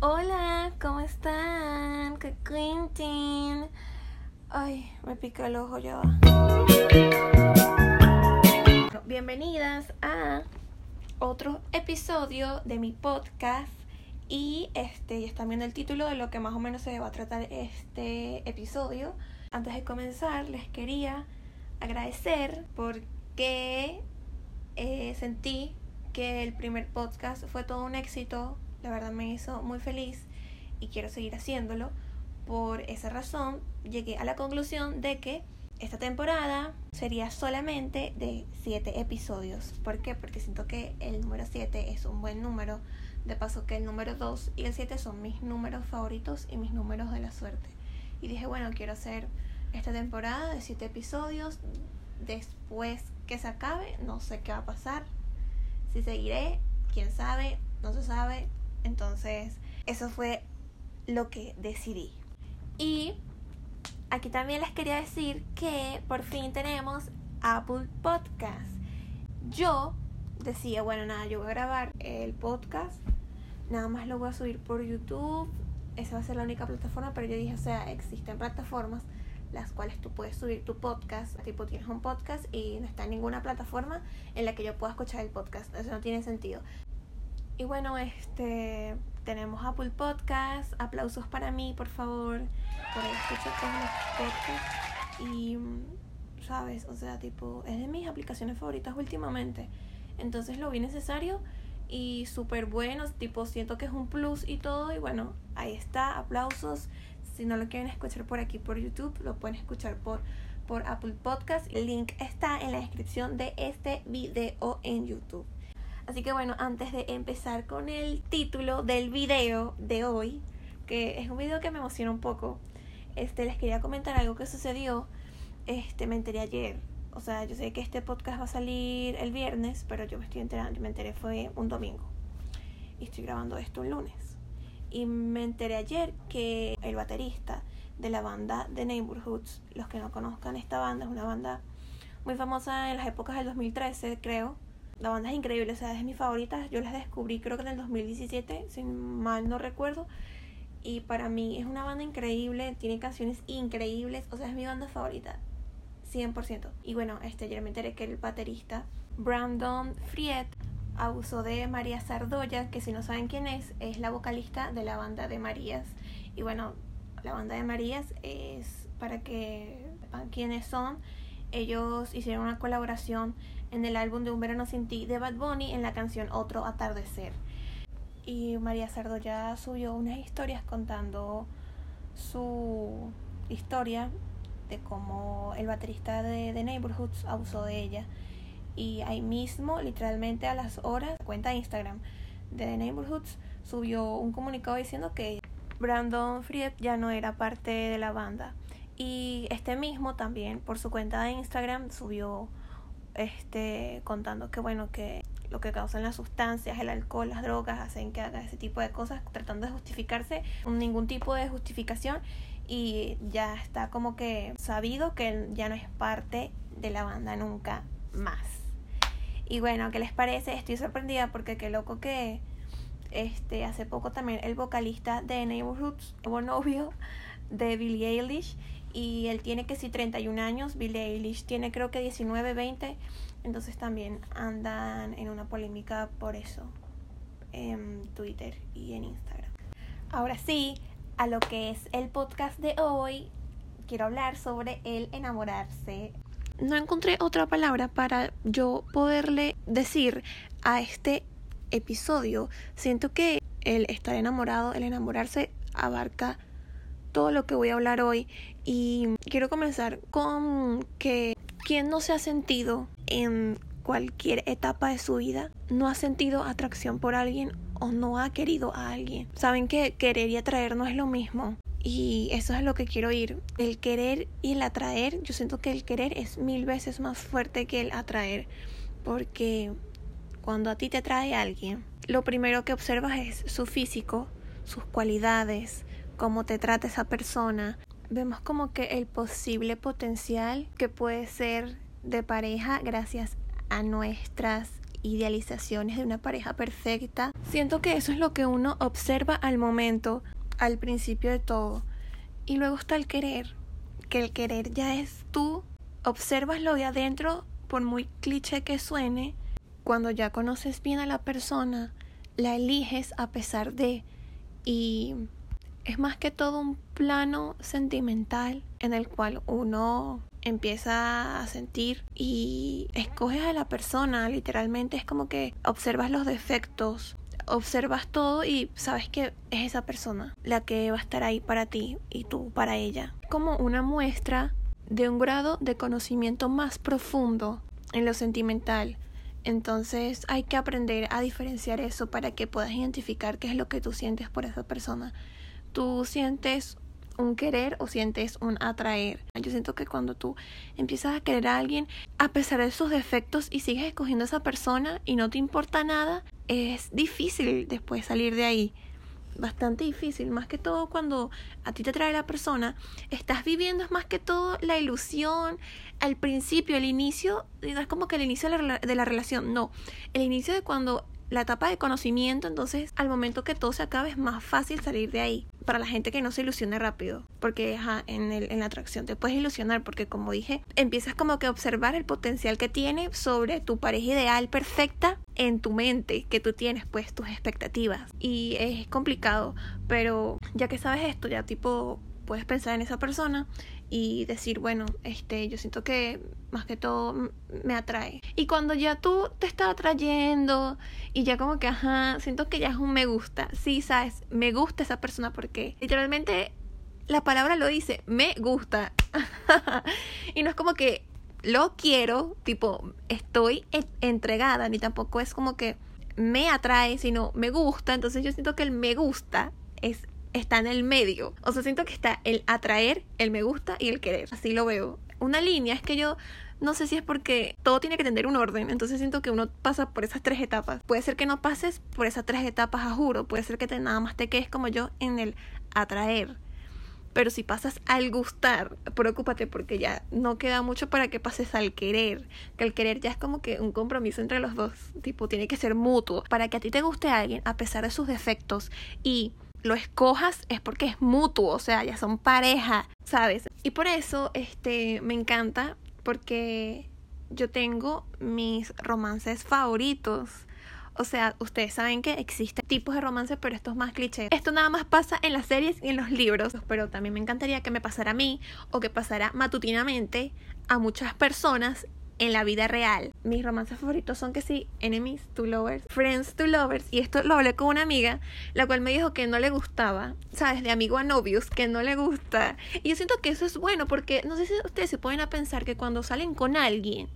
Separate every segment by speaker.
Speaker 1: Hola, ¿cómo están? ¿Qué Quentin? Ay, me pica el ojo ya. Bienvenidas a otro episodio de mi podcast. Y este, ya están viendo el título de lo que más o menos se va a tratar este episodio. Antes de comenzar, les quería agradecer porque eh, sentí que el primer podcast fue todo un éxito. La verdad me hizo muy feliz y quiero seguir haciéndolo. Por esa razón llegué a la conclusión de que esta temporada sería solamente de 7 episodios. ¿Por qué? Porque siento que el número 7 es un buen número. De paso que el número 2 y el 7 son mis números favoritos y mis números de la suerte. Y dije, bueno, quiero hacer esta temporada de 7 episodios. Después que se acabe, no sé qué va a pasar. Si seguiré, quién sabe, no se sabe. Entonces, eso fue lo que decidí. Y aquí también les quería decir que por fin tenemos Apple Podcast. Yo decía, bueno, nada, yo voy a grabar el podcast, nada más lo voy a subir por YouTube, esa va a ser la única plataforma, pero yo dije, o sea, existen plataformas las cuales tú puedes subir tu podcast, tipo tienes un podcast y no está en ninguna plataforma en la que yo pueda escuchar el podcast, eso no tiene sentido. Y bueno, este tenemos Apple Podcast, aplausos para mí, por favor, por ahí escucho todos los podcasts y sabes, o sea, tipo, es de mis aplicaciones favoritas últimamente. Entonces lo vi necesario y súper bueno, tipo siento que es un plus y todo y bueno, ahí está, aplausos. Si no lo quieren escuchar por aquí por YouTube, lo pueden escuchar por, por Apple Podcast. El link está en la descripción de este video en YouTube. Así que bueno, antes de empezar con el título del video de hoy, que es un video que me emociona un poco, este les quería comentar algo que sucedió. Este me enteré ayer. O sea, yo sé que este podcast va a salir el viernes, pero yo me estoy enterando, me enteré fue un domingo. Y estoy grabando esto un lunes. Y me enteré ayer que el baterista de la banda The Neighborhoods, los que no conozcan esta banda, es una banda muy famosa en las épocas del 2013, creo la banda es increíble, o sea, es mi favorita. Yo las descubrí creo que en el 2017, si mal no recuerdo. Y para mí es una banda increíble, tiene canciones increíbles, o sea, es mi banda favorita, 100%. Y bueno, este, ayer me enteré que el baterista Brandon Friet abusó de María Sardoya, que si no saben quién es, es la vocalista de la banda de Marías. Y bueno, la banda de Marías es, para que sepan quiénes son, ellos hicieron una colaboración en el álbum de Un Verano Sin Ti de Bad Bunny en la canción Otro Atardecer. Y María Sardo ya subió unas historias contando su historia de cómo el baterista de The Neighborhoods abusó de ella. Y ahí mismo, literalmente a las horas, cuenta Instagram de The Neighborhoods subió un comunicado diciendo que Brandon Fried ya no era parte de la banda. Y este mismo también por su cuenta de Instagram subió este, contando que bueno, que lo que causan las sustancias, el alcohol, las drogas, hacen que haga ese tipo de cosas, tratando de justificarse, ningún tipo de justificación y ya está como que sabido que ya no es parte de la banda nunca más. Y bueno, ¿qué les parece? Estoy sorprendida porque qué loco que este hace poco también el vocalista de Neighborhoods, nuevo novio de Billie Eilish y él tiene que sí 31 años, Billie Eilish tiene creo que 19, 20, entonces también andan en una polémica por eso en Twitter y en Instagram. Ahora sí, a lo que es el podcast de hoy, quiero hablar sobre el enamorarse. No encontré otra palabra para yo poderle decir a este episodio. Siento que el estar enamorado, el enamorarse abarca todo lo que voy a hablar hoy y quiero comenzar con que quien no se ha sentido en cualquier etapa de su vida, no ha sentido atracción por alguien o no ha querido a alguien. Saben que querer y atraer no es lo mismo. Y eso es lo que quiero ir. El querer y el atraer, yo siento que el querer es mil veces más fuerte que el atraer. Porque cuando a ti te atrae alguien, lo primero que observas es su físico, sus cualidades, cómo te trata esa persona, vemos como que el posible potencial que puede ser de pareja gracias a nuestras idealizaciones de una pareja perfecta. Siento que eso es lo que uno observa al momento, al principio de todo. Y luego está el querer, que el querer ya es tú, observas lo de adentro, por muy cliché que suene, cuando ya conoces bien a la persona, la eliges a pesar de... Y es más que todo un plano sentimental en el cual uno empieza a sentir y escoges a la persona, literalmente es como que observas los defectos, observas todo y sabes que es esa persona la que va a estar ahí para ti y tú para ella. Como una muestra de un grado de conocimiento más profundo en lo sentimental. Entonces hay que aprender a diferenciar eso para que puedas identificar qué es lo que tú sientes por esa persona tú sientes un querer o sientes un atraer. Yo siento que cuando tú empiezas a querer a alguien, a pesar de sus defectos y sigues escogiendo a esa persona y no te importa nada, es difícil después salir de ahí. Bastante difícil, más que todo cuando a ti te atrae la persona, estás viviendo es más que todo la ilusión, al principio, el inicio, es como que el inicio de la, de la relación, no, el inicio de cuando la etapa de conocimiento, entonces al momento que todo se acabe es más fácil salir de ahí. Para la gente que no se ilusione rápido, porque ajá, en, el, en la atracción te puedes ilusionar, porque como dije, empiezas como que a observar el potencial que tiene sobre tu pareja ideal perfecta en tu mente, que tú tienes pues tus expectativas. Y es complicado, pero ya que sabes esto, ya tipo puedes pensar en esa persona y decir, bueno, este, yo siento que más que todo me atrae. Y cuando ya tú te estás atrayendo y ya como que, ajá, siento que ya es un me gusta. Sí, sabes, me gusta esa persona porque literalmente la palabra lo dice, me gusta. y no es como que lo quiero, tipo, estoy entregada, ni tampoco es como que me atrae, sino me gusta. Entonces yo siento que el me gusta es está en el medio. O sea, siento que está el atraer, el me gusta y el querer. Así lo veo. Una línea es que yo no sé si es porque todo tiene que tener un orden, entonces siento que uno pasa por esas tres etapas. Puede ser que no pases por esas tres etapas a juro, puede ser que te, nada más te quedes como yo en el atraer. Pero si pasas al gustar, preocúpate porque ya no queda mucho para que pases al querer. Que el querer ya es como que un compromiso entre los dos. Tipo, tiene que ser mutuo. Para que a ti te guste a alguien, a pesar de sus defectos y lo escojas es porque es mutuo, o sea, ya son pareja, ¿sabes? Y por eso este me encanta porque yo tengo mis romances favoritos. O sea, ustedes saben que existen tipos de romances, pero esto es más cliché. Esto nada más pasa en las series y en los libros, pero también me encantaría que me pasara a mí o que pasara matutinamente a muchas personas en la vida real. Mis romances favoritos son que sí, Enemies to Lovers, Friends to Lovers. Y esto lo hablé con una amiga, la cual me dijo que no le gustaba, ¿sabes? De amigo a novios, que no le gusta. Y yo siento que eso es bueno porque no sé si ustedes se pueden a pensar que cuando salen con alguien,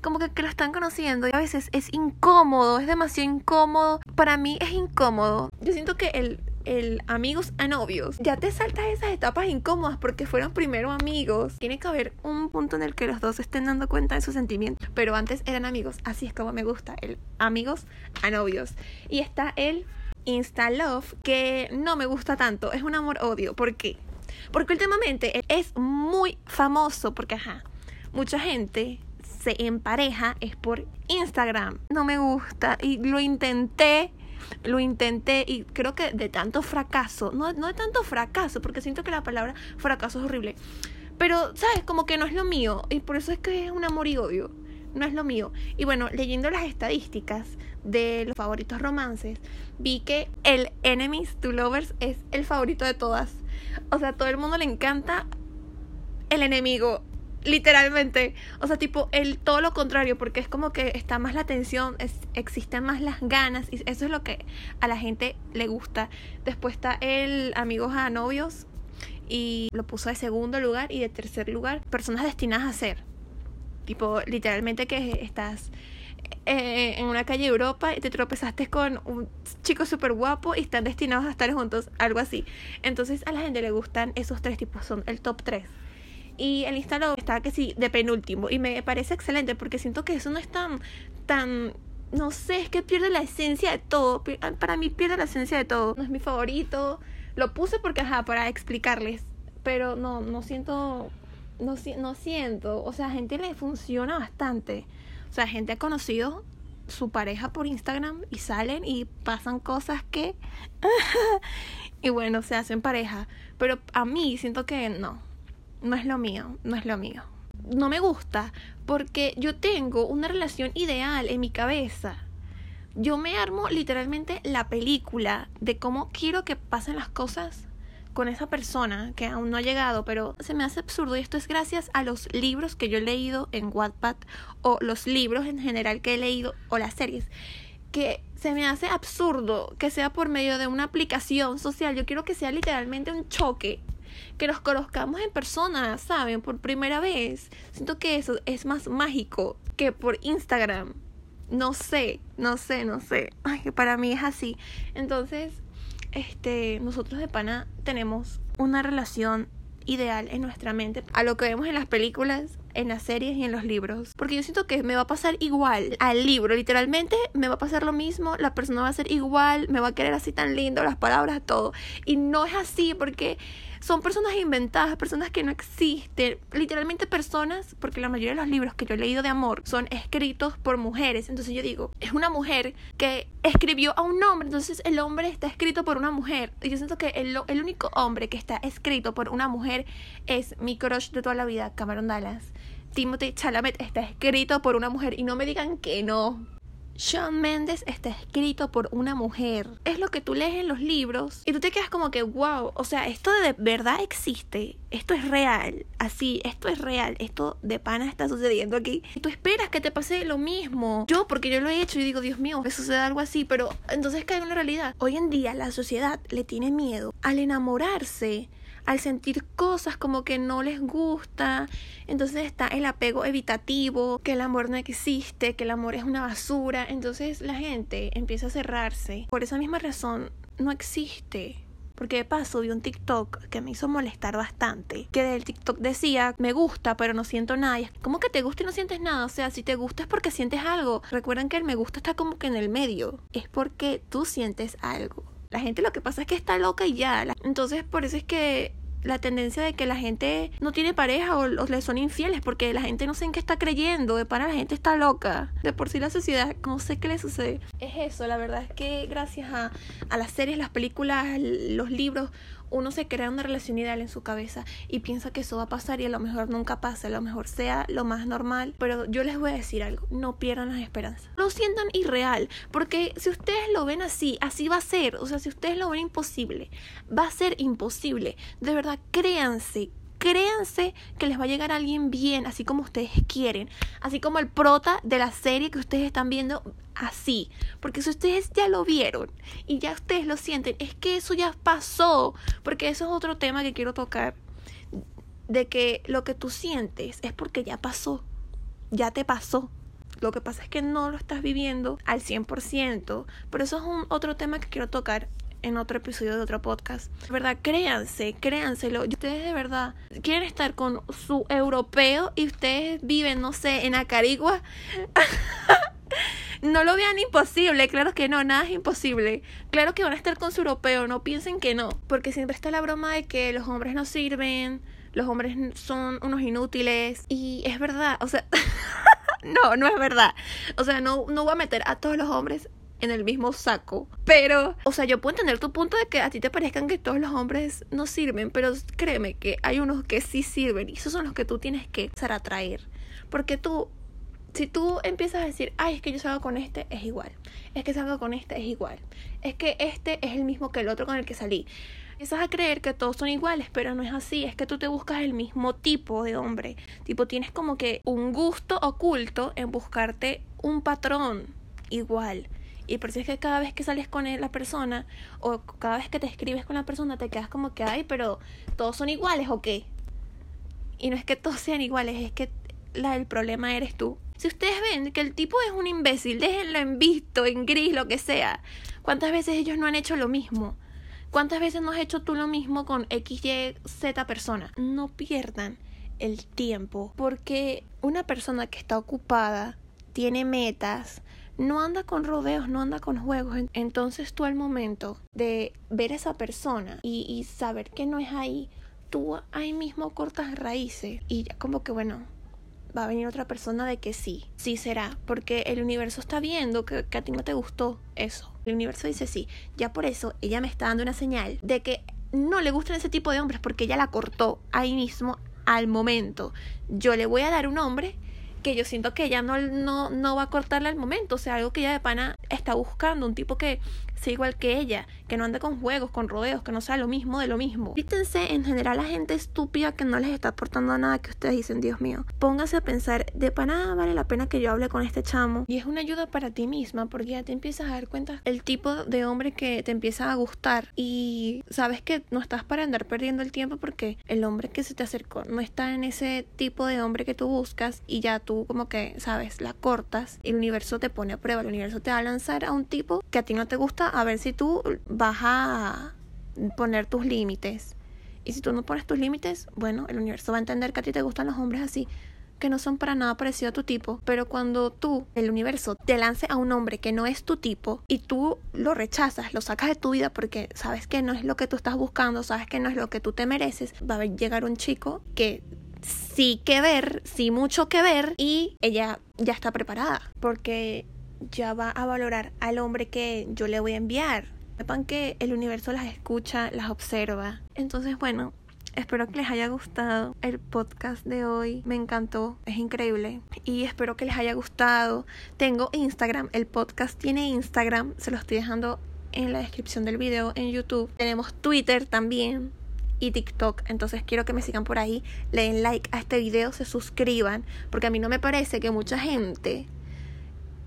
Speaker 1: como que, que lo están conociendo y a veces es incómodo, es demasiado incómodo. Para mí es incómodo. Yo siento que el el amigos a novios, ya te saltas esas etapas incómodas porque fueron primero amigos. Tiene que haber un punto en el que los dos estén dando cuenta de sus sentimientos. Pero antes eran amigos. Así es como me gusta. El amigos a novios. Y está el Insta Love que no me gusta tanto. Es un amor-odio. ¿Por qué? Porque últimamente es muy famoso. Porque, ajá, mucha gente se empareja es por Instagram. No me gusta. Y lo intenté lo intenté y creo que de tanto fracaso, no, no de tanto fracaso, porque siento que la palabra fracaso es horrible, pero, ¿sabes? Como que no es lo mío y por eso es que es un amor y odio, no es lo mío. Y bueno, leyendo las estadísticas de los favoritos romances, vi que el Enemies to Lovers es el favorito de todas. O sea, a todo el mundo le encanta el enemigo literalmente. O sea, tipo, el todo lo contrario, porque es como que está más la tensión, es, existen más las ganas, y eso es lo que a la gente le gusta. Después está el amigos a novios, y lo puso de segundo lugar, y de tercer lugar, personas destinadas a ser. Tipo, literalmente que estás eh, en una calle de Europa y te tropezaste con un chico súper guapo y están destinados a estar juntos, algo así. Entonces a la gente le gustan esos tres tipos, son el top 3 y el instalador está que sí de penúltimo y me parece excelente porque siento que eso no es tan tan no sé, es que pierde la esencia de todo. Para mí pierde la esencia de todo. No es mi favorito. Lo puse porque ajá, para explicarles, pero no no siento no, no siento, o sea, a gente le funciona bastante. O sea, gente ha conocido su pareja por Instagram y salen y pasan cosas que... y bueno, se hacen pareja. Pero a mí siento que no, no es lo mío, no es lo mío. No me gusta porque yo tengo una relación ideal en mi cabeza. Yo me armo literalmente la película de cómo quiero que pasen las cosas con esa persona que aún no ha llegado, pero se me hace absurdo y esto es gracias a los libros que yo he leído en Wattpad o los libros en general que he leído o las series que se me hace absurdo que sea por medio de una aplicación social. Yo quiero que sea literalmente un choque. Que nos conozcamos en persona, ¿saben? Por primera vez. Siento que eso es más mágico que por Instagram. No sé, no sé, no sé. Ay, para mí es así. Entonces, este, nosotros de pana tenemos una relación ideal en nuestra mente a lo que vemos en las películas, en las series y en los libros. Porque yo siento que me va a pasar igual al libro, literalmente me va a pasar lo mismo, la persona va a ser igual, me va a querer así tan lindo, las palabras, todo. Y no es así porque son personas inventadas, personas que no existen, literalmente personas, porque la mayoría de los libros que yo he leído de amor son escritos por mujeres, entonces yo digo, es una mujer que escribió a un hombre, entonces el hombre está escrito por una mujer, y yo siento que el, el único hombre que está escrito por una mujer es mi crush de toda la vida, Cameron Dallas. Timothy Chalamet está escrito por una mujer y no me digan que no. Sean Mendes está escrito por una mujer. Es lo que tú lees en los libros y tú te quedas como que, wow, o sea, esto de verdad existe, esto es real, así, esto es real, esto de pana está sucediendo aquí. Y tú esperas que te pase lo mismo. Yo, porque yo lo he hecho y digo, Dios mío, me sucede algo así, pero entonces cae en la realidad. Hoy en día la sociedad le tiene miedo al enamorarse al sentir cosas como que no les gusta, entonces está el apego evitativo, que el amor no existe, que el amor es una basura, entonces la gente empieza a cerrarse. Por esa misma razón, no existe. Porque de paso vi un TikTok que me hizo molestar bastante. Que del TikTok decía, me gusta, pero no siento nada. ¿Cómo que te gusta y no sientes nada? O sea, si te gusta es porque sientes algo. Recuerden que el me gusta está como que en el medio. Es porque tú sientes algo. La gente lo que pasa es que está loca y ya. Entonces, por eso es que la tendencia de que la gente no tiene pareja o, le son infieles porque la gente no sé en qué está creyendo, de para la gente está loca. De por sí la sociedad, no sé qué le sucede. Es eso, la verdad es que gracias a, a las series, las películas, los libros, uno se crea una relación ideal en su cabeza y piensa que eso va a pasar y a lo mejor nunca pasa, a lo mejor sea lo más normal, pero yo les voy a decir algo, no pierdan las esperanzas. Lo sientan irreal, porque si ustedes lo ven así, así va a ser, o sea, si ustedes lo ven imposible, va a ser imposible. De verdad, créanse, créanse que les va a llegar alguien bien, así como ustedes quieren, así como el prota de la serie que ustedes están viendo, así. Porque si ustedes ya lo vieron y ya ustedes lo sienten, es que eso ya pasó, porque eso es otro tema que quiero tocar, de que lo que tú sientes es porque ya pasó, ya te pasó. Lo que pasa es que no lo estás viviendo al 100%, pero eso es un otro tema que quiero tocar en otro episodio de otro podcast. De verdad, créanse, créanselo. Ustedes de verdad quieren estar con su europeo y ustedes viven, no sé, en Acarigua. no lo vean imposible, claro que no, nada es imposible. Claro que van a estar con su europeo, no piensen que no, porque siempre está la broma de que los hombres no sirven, los hombres son unos inútiles y es verdad, o sea, no, no es verdad. O sea, no, no voy a meter a todos los hombres en el mismo saco. Pero, o sea, yo puedo entender tu punto de que a ti te parezcan que todos los hombres no sirven, pero créeme que hay unos que sí sirven y esos son los que tú tienes que empezar atraer. Porque tú, si tú empiezas a decir, ay, es que yo salgo con este, es igual. Es que salgo con este, es igual. Es que este es el mismo que el otro con el que salí. Empiezas a creer que todos son iguales, pero no es así. Es que tú te buscas el mismo tipo de hombre. Tipo, tienes como que un gusto oculto en buscarte un patrón igual. Y por eso es que cada vez que sales con la persona o cada vez que te escribes con la persona te quedas como que, ay, pero todos son iguales o qué. Y no es que todos sean iguales, es que la, el problema eres tú. Si ustedes ven que el tipo es un imbécil, déjenlo en visto, en gris, lo que sea. ¿Cuántas veces ellos no han hecho lo mismo? ¿Cuántas veces no has hecho tú lo mismo con X, Y, Z persona? No pierdan el tiempo porque una persona que está ocupada tiene metas, no anda con rodeos, no anda con juegos. Entonces tú al momento de ver a esa persona y, saber que no es ahí, tú ahí mismo cortas raíces y ya como que bueno, va a venir otra persona de que sí, sí será, porque el universo está viendo que, a ti no te gustó eso. El universo dice sí, ya por eso ella me está dando una señal de que no le gustan ese tipo de hombres porque ella la cortó ahí mismo al momento. Yo le voy a dar un hombre que yo siento que ella no, no, no va a cortarle al momento, o sea, algo que ella de pana está buscando, un tipo que sea igual que ella, que no ande con juegos, con rodeos, que no sea lo mismo de lo mismo. Fíjense en general a gente estúpida que no les está aportando nada que ustedes dicen, Dios mío. Póngase a pensar, de pana vale la pena que yo hable con este chamo. Y es una ayuda para ti misma, porque ya te empiezas a dar cuenta el tipo de hombre que te empieza a gustar. Y sabes que no estás para andar perdiendo el tiempo porque el hombre que se te acercó no está en ese tipo de hombre que tú buscas y ya tú como que, sabes, la cortas el universo te pone a prueba, el universo te va a lanzar a un tipo que a ti no te gusta a ver si tú vas a poner tus límites. Y si tú no pones tus límites, bueno, el universo va a entender que a ti te gustan los hombres así, que no son para nada parecidos a tu tipo. Pero cuando tú, el universo, te lance a un hombre que no es tu tipo y tú lo rechazas, lo sacas de tu vida porque sabes que no es lo que tú estás buscando, sabes que no es lo que tú te mereces, va a llegar un chico que sí que ver, sí mucho que ver y ella ya está preparada porque ya va a valorar al hombre que yo le voy a enviar. Sepan que el universo las escucha, las observa. Entonces, bueno, espero que les haya gustado el podcast de hoy. Me encantó, es increíble. Y espero que les haya gustado. Tengo Instagram, el podcast tiene Instagram, se lo estoy dejando en la descripción del video en YouTube. Tenemos Twitter también y TikTok. Entonces quiero que me sigan por ahí, le den like a este video, se suscriban, porque a mí no me parece que mucha gente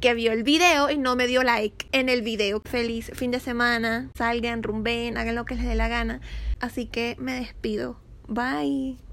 Speaker 1: que vio el video y no me dio like en el video. Feliz fin de semana, salgan, rumben, hagan lo que les dé la gana. Así que me despido. Bye.